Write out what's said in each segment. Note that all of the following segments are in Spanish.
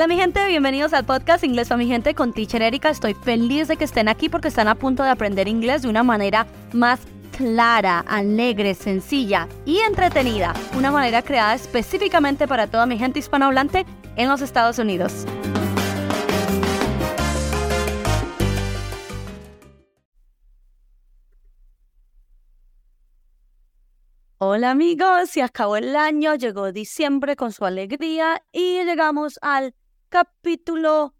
Hola mi gente, bienvenidos al podcast Inglés para mi gente con Teacher Erika. Estoy feliz de que estén aquí porque están a punto de aprender inglés de una manera más clara, alegre, sencilla y entretenida. Una manera creada específicamente para toda mi gente hispanohablante en los Estados Unidos. Hola amigos, se acabó el año, llegó diciembre con su alegría y llegamos al capítulo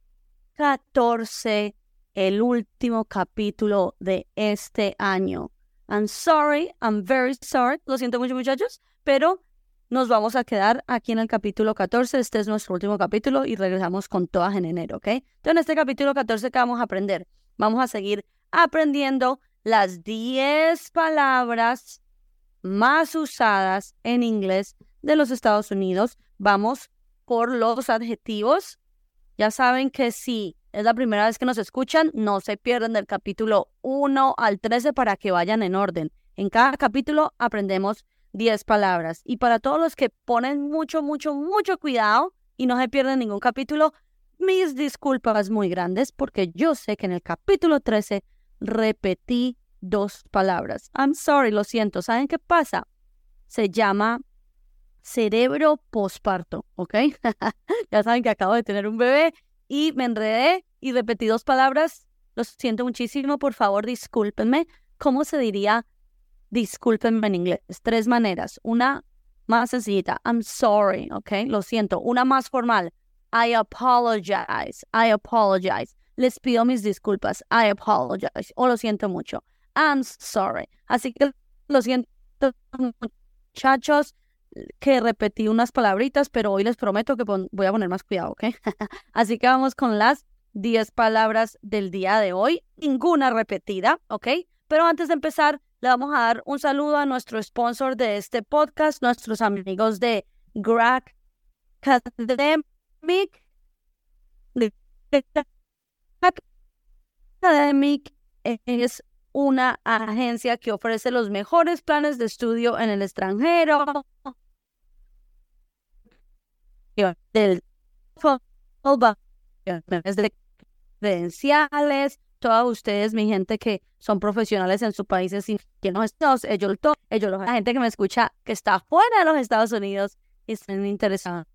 14, el último capítulo de este año. I'm sorry, I'm very sorry, lo siento mucho muchachos, pero nos vamos a quedar aquí en el capítulo 14, este es nuestro último capítulo y regresamos con todas en enero, ¿ok? Entonces en este capítulo 14, ¿qué vamos a aprender? Vamos a seguir aprendiendo las 10 palabras más usadas en inglés de los Estados Unidos. Vamos por los adjetivos. Ya saben que si es la primera vez que nos escuchan, no se pierdan del capítulo 1 al 13 para que vayan en orden. En cada capítulo aprendemos 10 palabras. Y para todos los que ponen mucho, mucho, mucho cuidado y no se pierden ningún capítulo, mis disculpas muy grandes porque yo sé que en el capítulo 13 repetí dos palabras. I'm sorry, lo siento. ¿Saben qué pasa? Se llama cerebro posparto, ¿ok? ya saben que acabo de tener un bebé y me enredé y repetí dos palabras. Lo siento muchísimo, por favor, discúlpenme. ¿Cómo se diría discúlpenme en inglés? Tres maneras. Una más sencillita, I'm sorry, ¿ok? Lo siento. Una más formal, I apologize, I apologize. Les pido mis disculpas, I apologize, o lo siento mucho. I'm sorry. Así que lo siento, muchachos, que repetí unas palabritas, pero hoy les prometo que voy a poner más cuidado, ¿ok? Así que vamos con las 10 palabras del día de hoy. Ninguna repetida, ¿ok? Pero antes de empezar, le vamos a dar un saludo a nuestro sponsor de este podcast, nuestros amigos de Grack Academic. Academic es una agencia que ofrece los mejores planes de estudio en el extranjero. Del de credenciales, todos ustedes, mi gente que son profesionales en sus países y que no ellos, ellos, la gente que me escucha que está fuera de los Estados Unidos y están interesados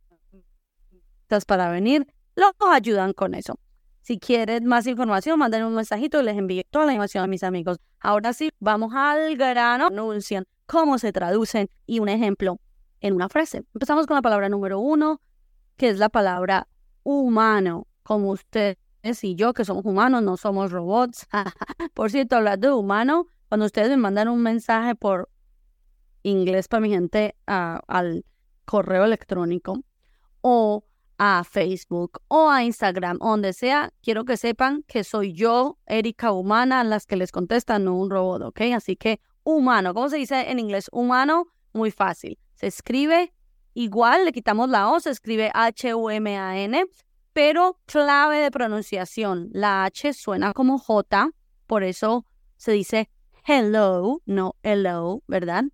para venir, los ayudan con eso. Si quieren más información, manden un mensajito y les envío toda la información a mis amigos. Ahora sí, vamos al grano. Anuncian cómo se traducen y un ejemplo en una frase. Empezamos con la palabra número uno, que es la palabra humano. Como ustedes y yo, que somos humanos, no somos robots. por cierto, hablando de humano, cuando ustedes me mandan un mensaje por inglés para mi gente al correo electrónico o a Facebook o a Instagram, donde sea, quiero que sepan que soy yo, Erika Humana, las que les contestan, no un robot, ¿ok? Así que humano, ¿cómo se dice en inglés? Humano, muy fácil. Se escribe igual, le quitamos la O, se escribe H-U-M-A-N, pero clave de pronunciación. La H suena como J, por eso se dice hello, no hello, ¿verdad?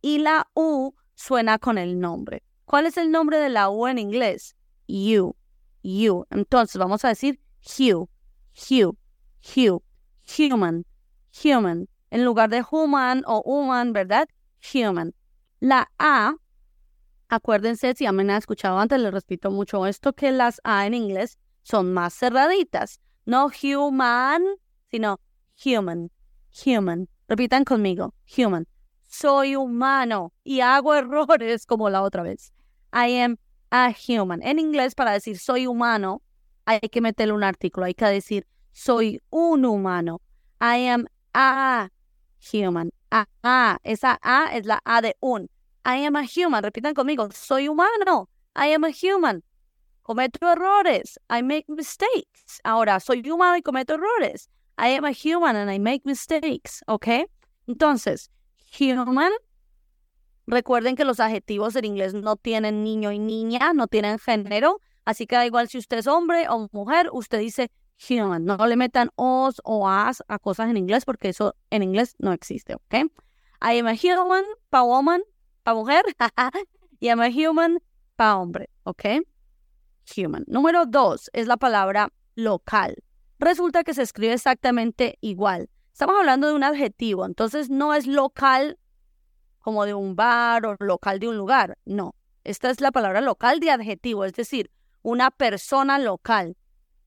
Y la U suena con el nombre. ¿Cuál es el nombre de la U en inglés? you, you. Entonces vamos a decir Hugh, Hugh, Hugh, human, human. En lugar de human o human, ¿verdad? Human. La A, acuérdense, si ya me han escuchado antes, les repito mucho esto, que las A en inglés son más cerraditas. No human, sino human, human. Repitan conmigo, human. Soy humano y hago errores como la otra vez. I am a human. En inglés, para decir soy humano, hay que meterle un artículo, hay que decir soy un humano. I am a human. A, esa A es la A de un. I am a human. Repitan conmigo, soy humano. I am a human. Cometo errores. I make mistakes. Ahora, soy humano y cometo errores. I am a human and I make mistakes. ¿Ok? Entonces, human Recuerden que los adjetivos en inglés no tienen niño y niña, no tienen género, así que da igual si usted es hombre o mujer, usted dice human. No le metan os o as a cosas en inglés porque eso en inglés no existe, ¿ok? I am a human para woman, para mujer, y am a human para hombre, ¿ok? human. Número dos es la palabra local. Resulta que se escribe exactamente igual. Estamos hablando de un adjetivo, entonces no es local como de un bar o local de un lugar. No, esta es la palabra local de adjetivo, es decir, una persona local,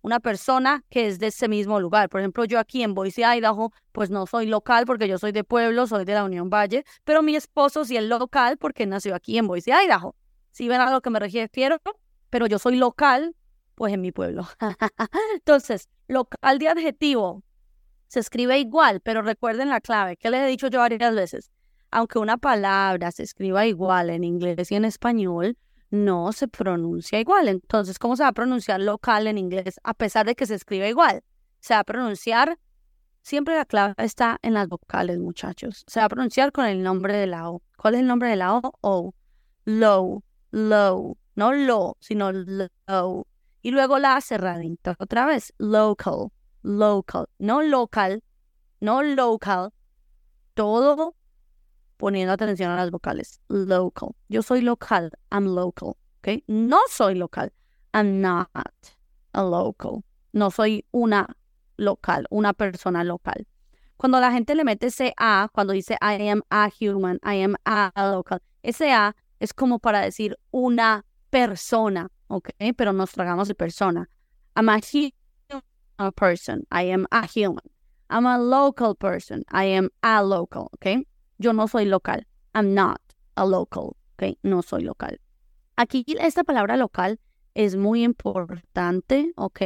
una persona que es de ese mismo lugar. Por ejemplo, yo aquí en Boise, Idaho, pues no soy local porque yo soy de pueblo, soy de la Unión Valle, pero mi esposo sí es local porque nació aquí en Boise, Idaho. Si ven a lo que me refiero, pero yo soy local, pues en mi pueblo. Entonces, local de adjetivo se escribe igual, pero recuerden la clave, que les he dicho yo varias veces. Aunque una palabra se escriba igual en inglés y en español, no se pronuncia igual. Entonces, ¿cómo se va a pronunciar local en inglés a pesar de que se escribe igual? Se va a pronunciar, siempre la clave está en las vocales, muchachos. Se va a pronunciar con el nombre de la O. ¿Cuál es el nombre de la O? O. Low, low. No low, sino low. Y luego la cerradita otra vez. Local, local. No local, no local. Todo poniendo atención a las vocales. Local. Yo soy local. I'm local. ¿Ok? No soy local. I'm not a local. No soy una local, una persona local. Cuando la gente le mete ese A, cuando dice I am a human, I am a local, ese A es como para decir una persona, ¿ok? Pero nos tragamos de persona. I'm a human person, I am a human. I'm a local person, I am a local, ¿ok? Yo no soy local. I'm not a local. ¿ok? No soy local. Aquí esta palabra local es muy importante, ¿ok?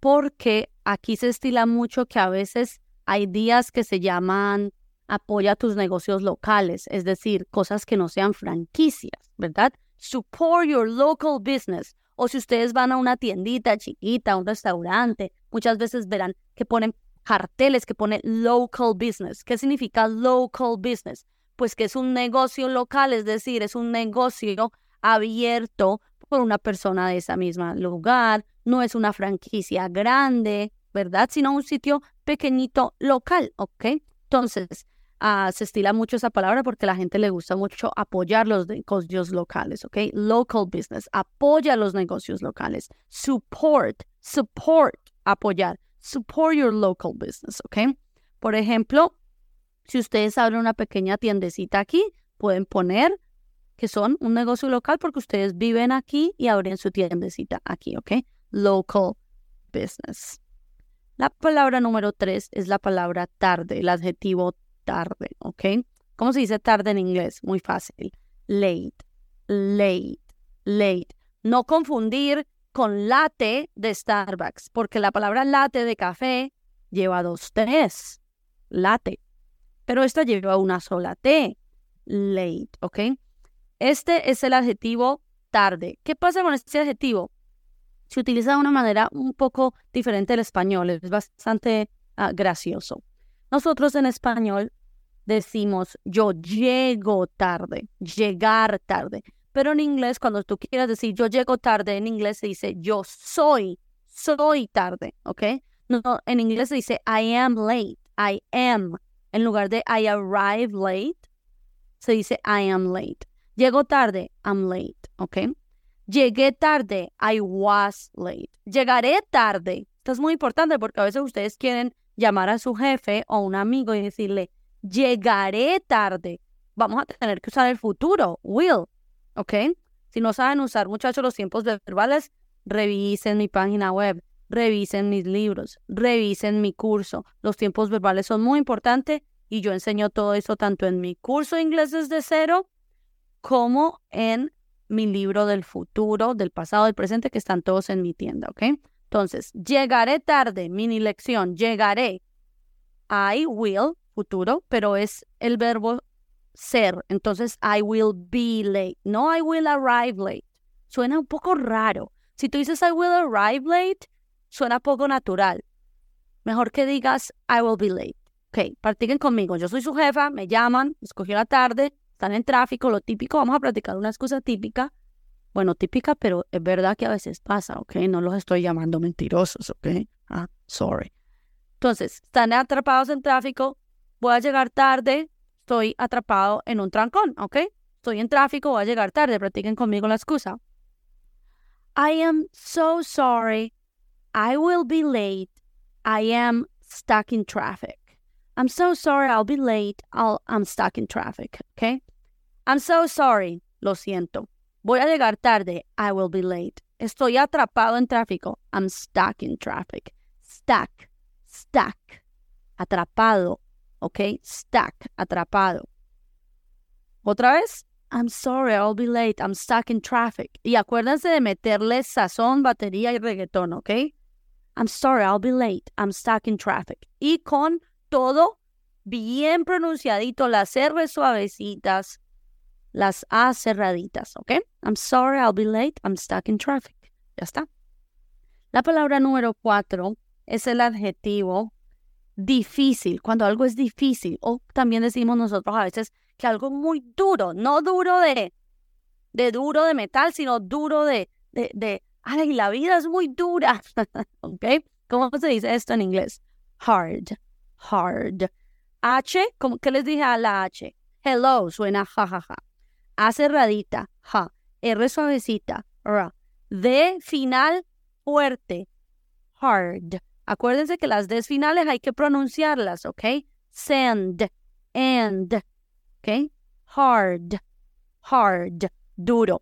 Porque aquí se estila mucho que a veces hay días que se llaman apoya tus negocios locales, es decir, cosas que no sean franquicias, ¿verdad? Support your local business. O si ustedes van a una tiendita chiquita, un restaurante, muchas veces verán que ponen carteles que pone local business. ¿Qué significa local business? Pues que es un negocio local, es decir, es un negocio abierto por una persona de esa misma lugar, no es una franquicia grande, ¿verdad? Sino un sitio pequeñito local, ¿ok? Entonces, ah, se estila mucho esa palabra porque a la gente le gusta mucho apoyar los negocios locales, ¿ok? Local business, apoya los negocios locales. Support, support, apoyar support your local business, ¿ok? Por ejemplo, si ustedes abren una pequeña tiendecita aquí, pueden poner que son un negocio local porque ustedes viven aquí y abren su tiendecita aquí, ¿ok? Local business. La palabra número tres es la palabra tarde, el adjetivo tarde, ¿ok? ¿Cómo se dice tarde en inglés? Muy fácil. Late, late, late. No confundir con latte de Starbucks, porque la palabra latte de café lleva dos T's, latte, pero esta lleva una sola T, late, ¿ok? Este es el adjetivo tarde. ¿Qué pasa con este adjetivo? Se utiliza de una manera un poco diferente del español, es bastante ah, gracioso. Nosotros en español decimos yo llego tarde, llegar tarde. Pero en inglés, cuando tú quieras decir yo llego tarde, en inglés se dice yo soy, soy tarde, ¿ok? No, en inglés se dice I am late, I am. En lugar de I arrive late, se dice I am late. Llego tarde, I'm late, ¿ok? Llegué tarde, I was late. Llegaré tarde. Esto es muy importante porque a veces ustedes quieren llamar a su jefe o un amigo y decirle, llegaré tarde. Vamos a tener que usar el futuro, will. ¿Ok? Si no saben usar, muchachos, los tiempos verbales, revisen mi página web, revisen mis libros, revisen mi curso. Los tiempos verbales son muy importantes y yo enseño todo eso tanto en mi curso de inglés desde cero como en mi libro del futuro, del pasado, del presente, que están todos en mi tienda, ¿ok? Entonces, llegaré tarde, mini lección, llegaré. I will, futuro, pero es el verbo ser. Entonces, I will be late. No, I will arrive late. Suena un poco raro. Si tú dices I will arrive late, suena poco natural. Mejor que digas I will be late. Ok, practiquen conmigo. Yo soy su jefa, me llaman, escogí la tarde, están en tráfico, lo típico. Vamos a practicar una excusa típica. Bueno, típica, pero es verdad que a veces pasa, ¿ok? No los estoy llamando mentirosos, ¿ok? Ah, sorry. Entonces, están atrapados en tráfico, voy a llegar tarde, estoy atrapado en un trancón, ¿ok? Estoy en tráfico, voy a llegar tarde, practiquen conmigo la excusa. I am so sorry. I will be late. I am stuck in traffic. I'm so sorry. I'll be late. I'll, I'm stuck in traffic. Okay. I'm so sorry. Lo siento. Voy a llegar tarde. I will be late. Estoy atrapado en tráfico. I'm stuck in traffic. Stuck. Stuck. Atrapado. Ok. Stuck. Atrapado. Otra vez. I'm sorry, I'll be late. I'm stuck in traffic. Y acuérdense de meterle sazón, batería y reggaetón, ¿ok? I'm sorry, I'll be late. I'm stuck in traffic. Y con todo bien pronunciadito, las R suavecitas, las A cerraditas, ¿ok? I'm sorry, I'll be late. I'm stuck in traffic. Ya está. La palabra número cuatro es el adjetivo difícil, cuando algo es difícil, o también decimos nosotros a veces que algo muy duro, no duro de, de duro de metal, sino duro de, de, ay, la vida es muy dura, ¿ok? ¿Cómo se dice esto en inglés? Hard, hard. H, ¿qué les dije a la H? Hello, suena jajaja. Ja, ja. A cerradita, ja. R suavecita, ra. D final fuerte, hard. Acuérdense que las D finales hay que pronunciarlas, ¿ok? Send, and, ¿ok? Hard, hard, duro.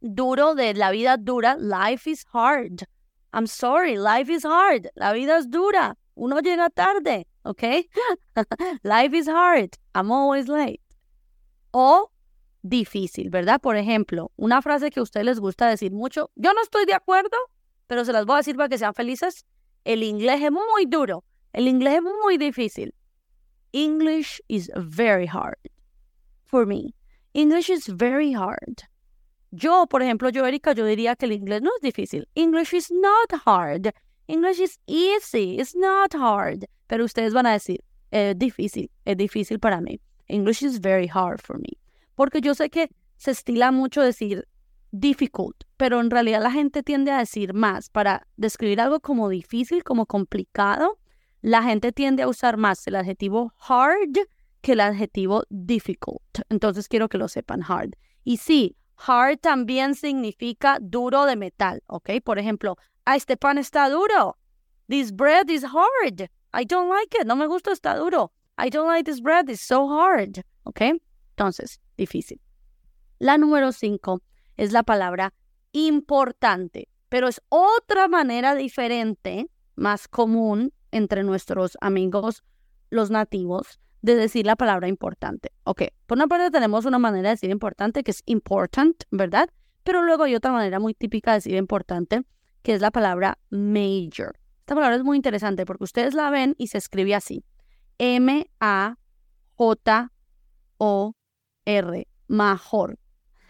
Duro de la vida dura, life is hard. I'm sorry, life is hard. La vida es dura. Uno llega tarde, ¿ok? life is hard. I'm always late. O difícil, ¿verdad? Por ejemplo, una frase que a ustedes les gusta decir mucho. Yo no estoy de acuerdo, pero se las voy a decir para que sean felices. El inglés es muy duro. El inglés es muy difícil. English is very hard for me. English is very hard. Yo, por ejemplo, yo, Erika, yo diría que el inglés no es difícil. English is not hard. English is easy. It's not hard. Pero ustedes van a decir, es difícil, es difícil para mí. English is very hard for me. Porque yo sé que se estila mucho decir difficult, pero en realidad la gente tiende a decir más para describir algo como difícil, como complicado. La gente tiende a usar más el adjetivo hard que el adjetivo difficult. Entonces quiero que lo sepan hard. Y sí, hard también significa duro de metal, ¿ok? Por ejemplo, ah, este pan está duro. This bread is hard. I don't like it. No me gusta, está duro. I don't like this bread. It's so hard. ¿Ok? Entonces, difícil. La número cinco es la palabra importante, pero es otra manera diferente, más común entre nuestros amigos los nativos, de decir la palabra importante. Ok, por una parte tenemos una manera de decir importante que es important, ¿verdad? Pero luego hay otra manera muy típica de decir importante que es la palabra major. Esta palabra es muy interesante porque ustedes la ven y se escribe así. M-A-J-O-R, mejor.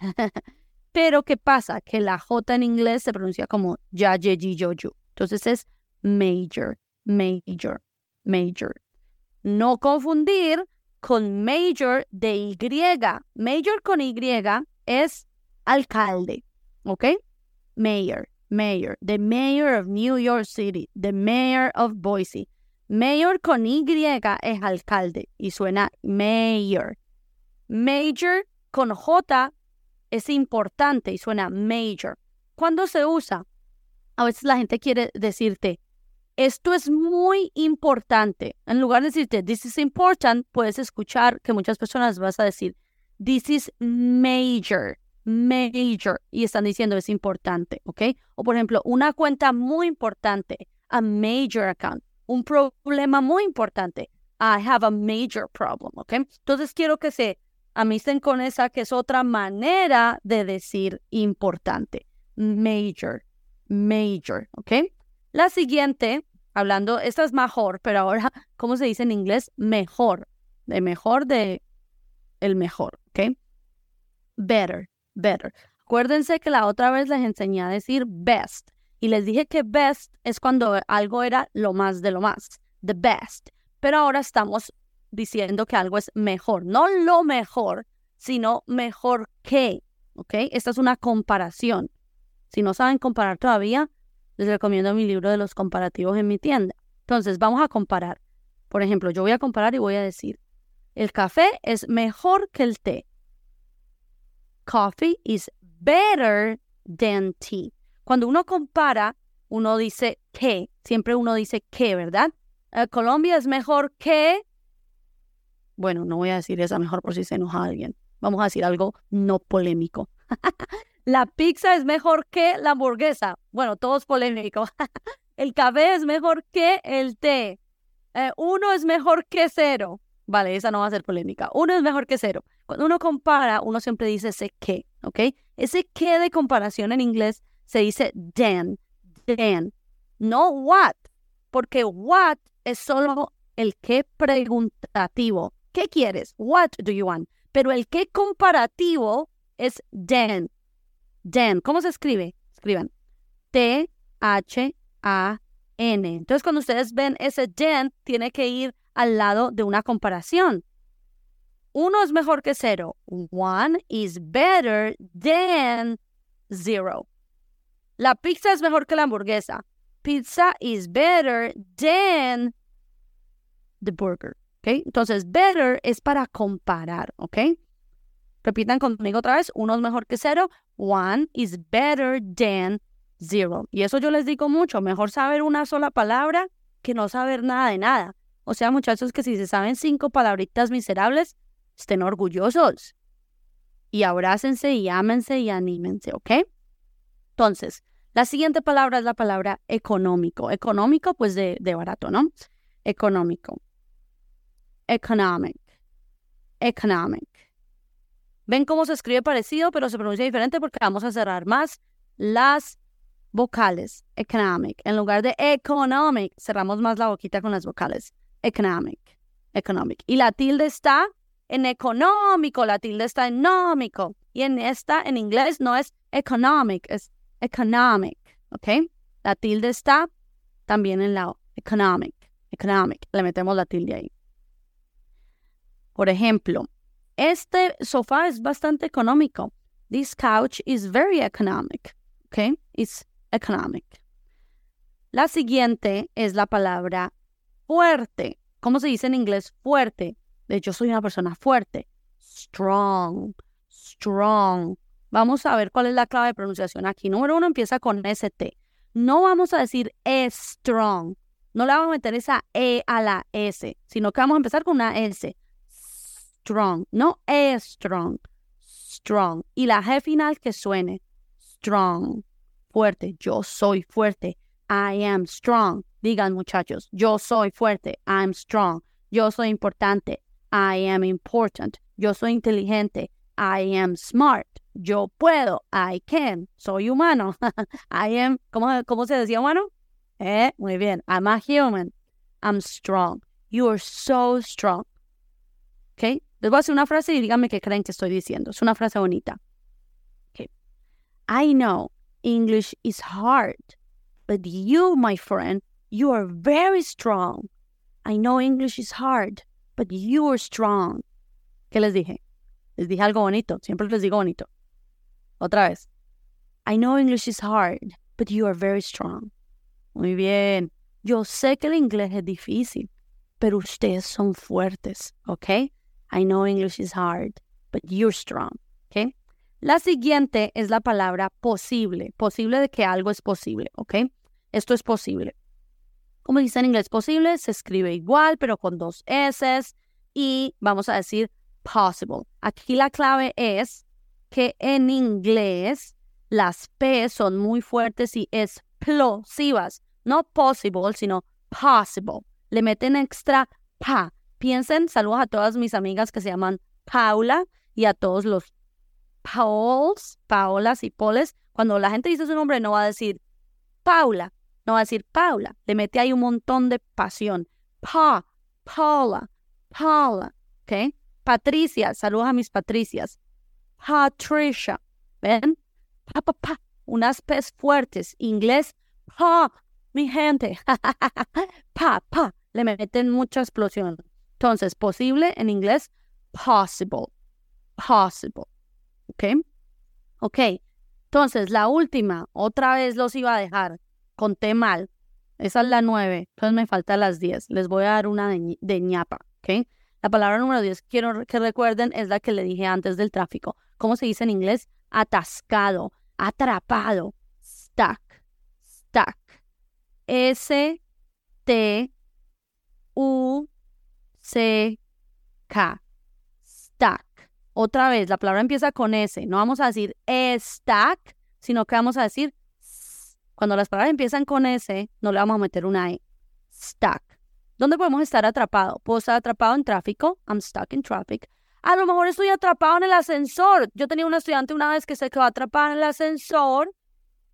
Pero ¿qué pasa? Que la J en inglés se pronuncia como ya, ye, ji, yo, yo. Entonces es major, major, major. No confundir con major de Y. Major con Y es alcalde, ¿ok? Mayor, mayor. The mayor of New York City, the mayor of Boise. Mayor con Y es alcalde y suena mayor. Major con J es importante y suena major. ¿Cuándo se usa? A veces la gente quiere decirte, esto es muy importante. En lugar de decirte, this is important, puedes escuchar que muchas personas vas a decir, this is major, major. Y están diciendo, es importante, ¿ok? O por ejemplo, una cuenta muy importante, a major account. Un problema muy importante, I have a major problem, ¿ok? Entonces quiero que se amisten con esa que es otra manera de decir importante. Major, major, ¿ok? La siguiente, hablando, esta es mejor, pero ahora, ¿cómo se dice en inglés? Mejor, de mejor de el mejor, ¿ok? Better, better. Acuérdense que la otra vez les enseñé a decir best y les dije que best es cuando algo era lo más de lo más, the best. Pero ahora estamos diciendo que algo es mejor, no lo mejor, sino mejor que, ¿ok? Esta es una comparación. Si no saben comparar todavía, les recomiendo mi libro de los comparativos en mi tienda. Entonces, vamos a comparar. Por ejemplo, yo voy a comparar y voy a decir, el café es mejor que el té. Coffee is better than tea. Cuando uno compara, uno dice que, siempre uno dice que, ¿verdad? Eh, Colombia es mejor que, bueno, no voy a decir esa mejor por si se enoja alguien. Vamos a decir algo no polémico. la pizza es mejor que la hamburguesa. Bueno, todo es polémico. el café es mejor que el té. Eh, uno es mejor que cero. Vale, esa no va a ser polémica. Uno es mejor que cero. Cuando uno compara, uno siempre dice ese que, ¿ok? Ese que de comparación en inglés se dice then, then, no what, porque what es solo el que preguntativo. ¿Qué quieres? What do you want? Pero el que comparativo es then. Then. ¿Cómo se escribe? Escriban. T-H-A-N. Entonces, cuando ustedes ven ese then, tiene que ir al lado de una comparación. Uno es mejor que cero. One is better than zero. La pizza es mejor que la hamburguesa. Pizza is better than the burger. ¿Ok? Entonces, better es para comparar. ¿Ok? Repitan conmigo otra vez. Uno es mejor que cero. One is better than zero. Y eso yo les digo mucho. Mejor saber una sola palabra que no saber nada de nada. O sea, muchachos, que si se saben cinco palabritas miserables, estén orgullosos. Y abrácense y ámense y anímense, ¿ok? Entonces, la siguiente palabra es la palabra económico. Económico, pues de, de barato, ¿no? Económico. Economic. Economic. Ven cómo se escribe parecido, pero se pronuncia diferente porque vamos a cerrar más las vocales. Economic. En lugar de economic, cerramos más la boquita con las vocales economic, economic. Y la tilde está en económico, la tilde está en nómico. Y en esta, en inglés, no es economic, es economic, ¿ok? La tilde está también en la economic, economic. Le metemos la tilde ahí. Por ejemplo, este sofá es bastante económico. This couch is very economic, ¿ok? It's economic. La siguiente es la palabra fuerte. ¿Cómo se dice en inglés fuerte? De hecho, soy una persona fuerte. Strong, strong. Vamos a ver cuál es la clave de pronunciación aquí. Número uno empieza con ST. No vamos a decir strong. No le vamos a meter esa E a la S, sino que vamos a empezar con una S. Strong, no E strong. Strong. Y la G final que suene. Strong. Fuerte. Yo soy fuerte. I am strong. Digan muchachos, yo soy fuerte, I'm strong. Yo soy importante, I am important. Yo soy inteligente, I am smart. Yo puedo, I can. Soy humano, I am, ¿cómo, ¿cómo se decía humano? Eh, muy bien, I'm a human. I'm strong. You are so strong. ¿Ok? Les voy a hacer una frase y díganme qué creen que estoy diciendo. Es una frase bonita. Okay. I know English is hard, but you, my friend, You are very strong. I know English is hard, but you are strong. ¿Qué les dije? Les dije algo bonito. Siempre les digo bonito. Otra vez. I know English is hard, but you are very strong. Muy bien. Yo sé que el inglés es difícil, pero ustedes son fuertes, ¿ok? I know English is hard, but you're strong, ¿ok? La siguiente es la palabra posible. Posible de que algo es posible, ¿ok? Esto es posible. Como dice en inglés posible, se escribe igual, pero con dos S y vamos a decir possible. Aquí la clave es que en inglés las P son muy fuertes y explosivas. No possible, sino possible. Le meten extra pa. Piensen, saludos a todas mis amigas que se llaman Paula y a todos los Pauls, Paolas y Poles. Cuando la gente dice su nombre no va a decir Paula, no va a decir Paula, le mete ahí un montón de pasión. Pa, Paula, Paula, ¿ok? Patricia, saludos a mis Patricias. Patricia, ¿ven? Pa, pa, pa, unas P's fuertes. Inglés, pa, mi gente. pa, pa, le meten mucha explosión. Entonces, posible en inglés, possible, possible, ¿ok? Ok, entonces la última, otra vez los iba a dejar conté mal. Esa es la nueve, entonces me faltan las diez. Les voy a dar una de, ñapa, ¿ok? La palabra número diez, quiero que recuerden, es la que le dije antes del tráfico. ¿Cómo se dice en inglés? Atascado, atrapado, stuck, stuck. S T U C K. Stuck. Otra vez, la palabra empieza con S. No vamos a decir stack, sino que vamos a decir cuando las palabras empiezan con S, no le vamos a meter una E. Stuck. ¿Dónde podemos estar atrapados? Puedo estar atrapado en tráfico. I'm stuck in traffic. A lo mejor estoy atrapado en el ascensor. Yo tenía una estudiante una vez que se quedó atrapada en el ascensor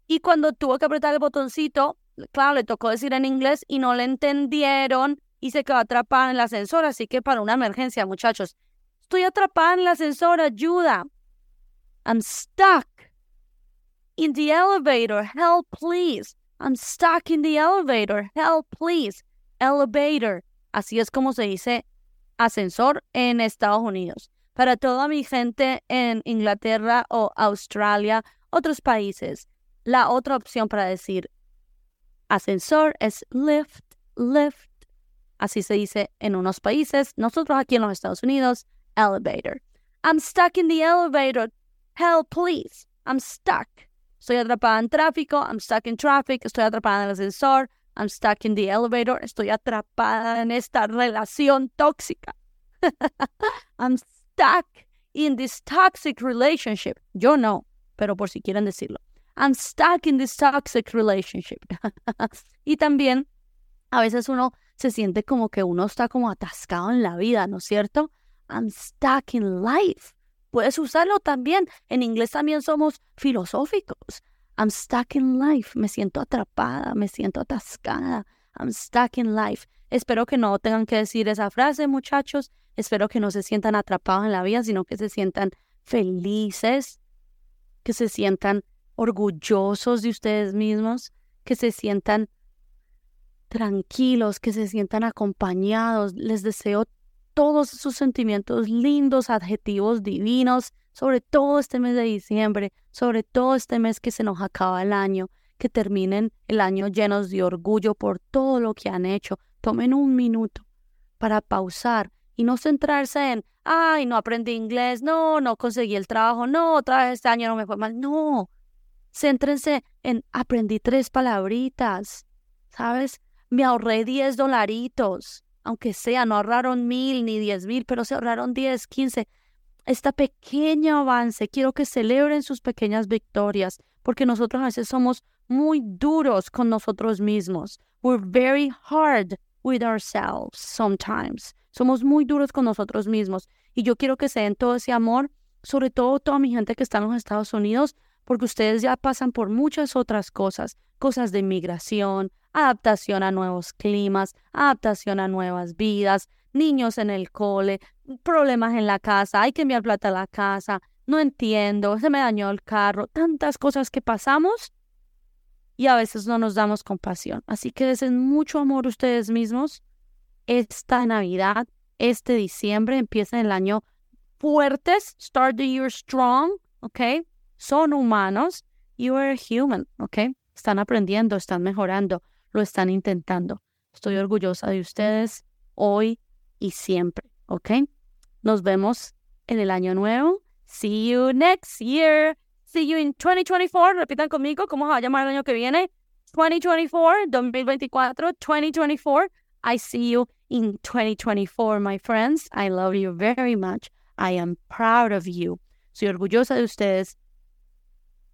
y cuando tuvo que apretar el botoncito, claro, le tocó decir en inglés y no le entendieron y se quedó atrapada en el ascensor. Así que para una emergencia, muchachos, estoy atrapada en el ascensor, ayuda. I'm stuck in the elevator. Help, please. I'm stuck in the elevator. Help, please. Elevator. Así es como se dice ascensor en Estados Unidos. Para toda mi gente en Inglaterra o Australia, otros países, la otra opción para decir ascensor es lift, lift. Así se dice en unos países. Nosotros aquí en los Estados Unidos, elevator. I'm stuck in the elevator. Help, please. I'm stuck. Estoy atrapada en tráfico. I'm stuck in traffic. Estoy atrapada en el ascensor. I'm stuck in the elevator. Estoy atrapada en esta relación tóxica. I'm stuck in this toxic relationship. Yo no, pero por si quieren decirlo. I'm stuck in this toxic relationship. y también a veces uno se siente como que uno está como atascado en la vida, ¿no es cierto? I'm stuck in life. Puedes usarlo también. En inglés también somos filosóficos. I'm stuck in life. Me siento atrapada, me siento atascada. I'm stuck in life. Espero que no tengan que decir esa frase, muchachos. Espero que no se sientan atrapados en la vida, sino que se sientan felices, que se sientan orgullosos de ustedes mismos, que se sientan tranquilos, que se sientan acompañados. Les deseo todos esos sentimientos lindos, adjetivos divinos, sobre todo este mes de diciembre, sobre todo este mes que se nos acaba el año, que terminen el año llenos de orgullo por todo lo que han hecho. Tomen un minuto para pausar y no centrarse en, ay, no aprendí inglés, no, no conseguí el trabajo, no, otra vez este año no me fue mal. No, céntrense en, aprendí tres palabritas, ¿sabes? Me ahorré diez dolaritos, aunque sea, no ahorraron mil ni diez mil, pero se ahorraron diez, quince este pequeño avance. Quiero que celebren sus pequeñas victorias, porque nosotros a veces somos muy duros con nosotros mismos. We're very hard with ourselves sometimes. Somos muy duros con nosotros mismos. Y yo quiero que se den todo ese amor, sobre todo toda mi gente que está en los Estados Unidos, porque ustedes ya pasan por muchas otras cosas, cosas de inmigración, adaptación a nuevos climas, adaptación a nuevas vidas, niños en el cole, problemas en la casa, hay que enviar plata a la casa, no entiendo, se me dañó el carro, tantas cosas que pasamos y a veces no nos damos compasión. Así que desen mucho amor ustedes mismos. Esta Navidad, este diciembre, empiezan el año fuertes, start the year strong, ¿ok? Son humanos, you are human, ¿ok? Están aprendiendo, están mejorando, lo están intentando. Estoy orgullosa de ustedes hoy y siempre, ¿ok? Nos vemos en el año nuevo. See you next year. See you in 2024. Repitan conmigo cómo se va a llamar el año que viene. 2024, 2024, 2024. I see you in 2024, my friends. I love you very much. I am proud of you. Soy orgullosa de ustedes.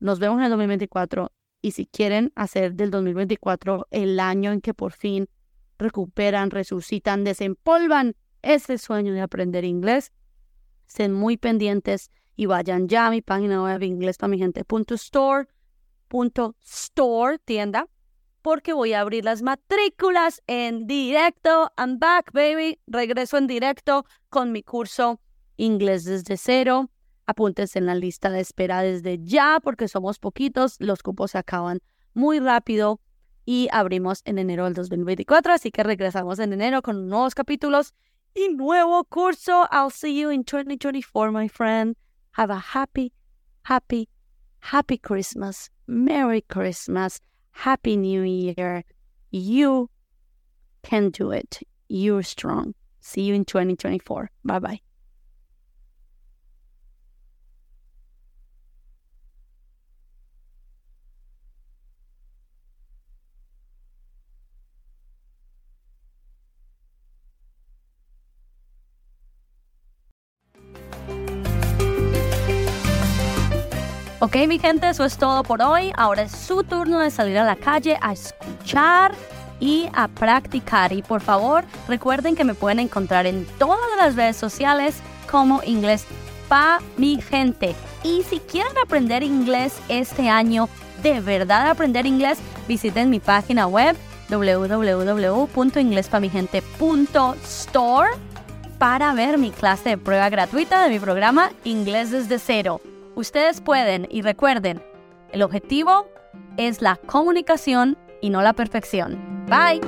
Nos vemos en el 2024. Y si quieren hacer del 2024 el año en que por fin recuperan, resucitan, desempolvan ese sueño de aprender inglés. Estén muy pendientes y vayan ya a mi página web inglés para mi gente punto store, punto store, tienda, porque voy a abrir las matrículas en directo. I'm back, baby. Regreso en directo con mi curso Inglés desde cero. Apúntense en la lista de espera desde ya porque somos poquitos. Los cupos se acaban muy rápido y abrimos en enero del 2024, así que regresamos en enero con nuevos capítulos y nuevo curso. I'll see you in 2024, my friend. Have a happy, happy, happy Christmas. Merry Christmas. Happy New Year. You can do it. You're strong. See you in 2024. Bye bye. Ok, mi gente, eso es todo por hoy. Ahora es su turno de salir a la calle a escuchar y a practicar. Y por favor, recuerden que me pueden encontrar en todas las redes sociales como inglés pa mi gente. Y si quieren aprender inglés este año, de verdad aprender inglés, visiten mi página web www.inglespamigente.store para ver mi clase de prueba gratuita de mi programa Inglés desde cero. Ustedes pueden y recuerden, el objetivo es la comunicación y no la perfección. Bye.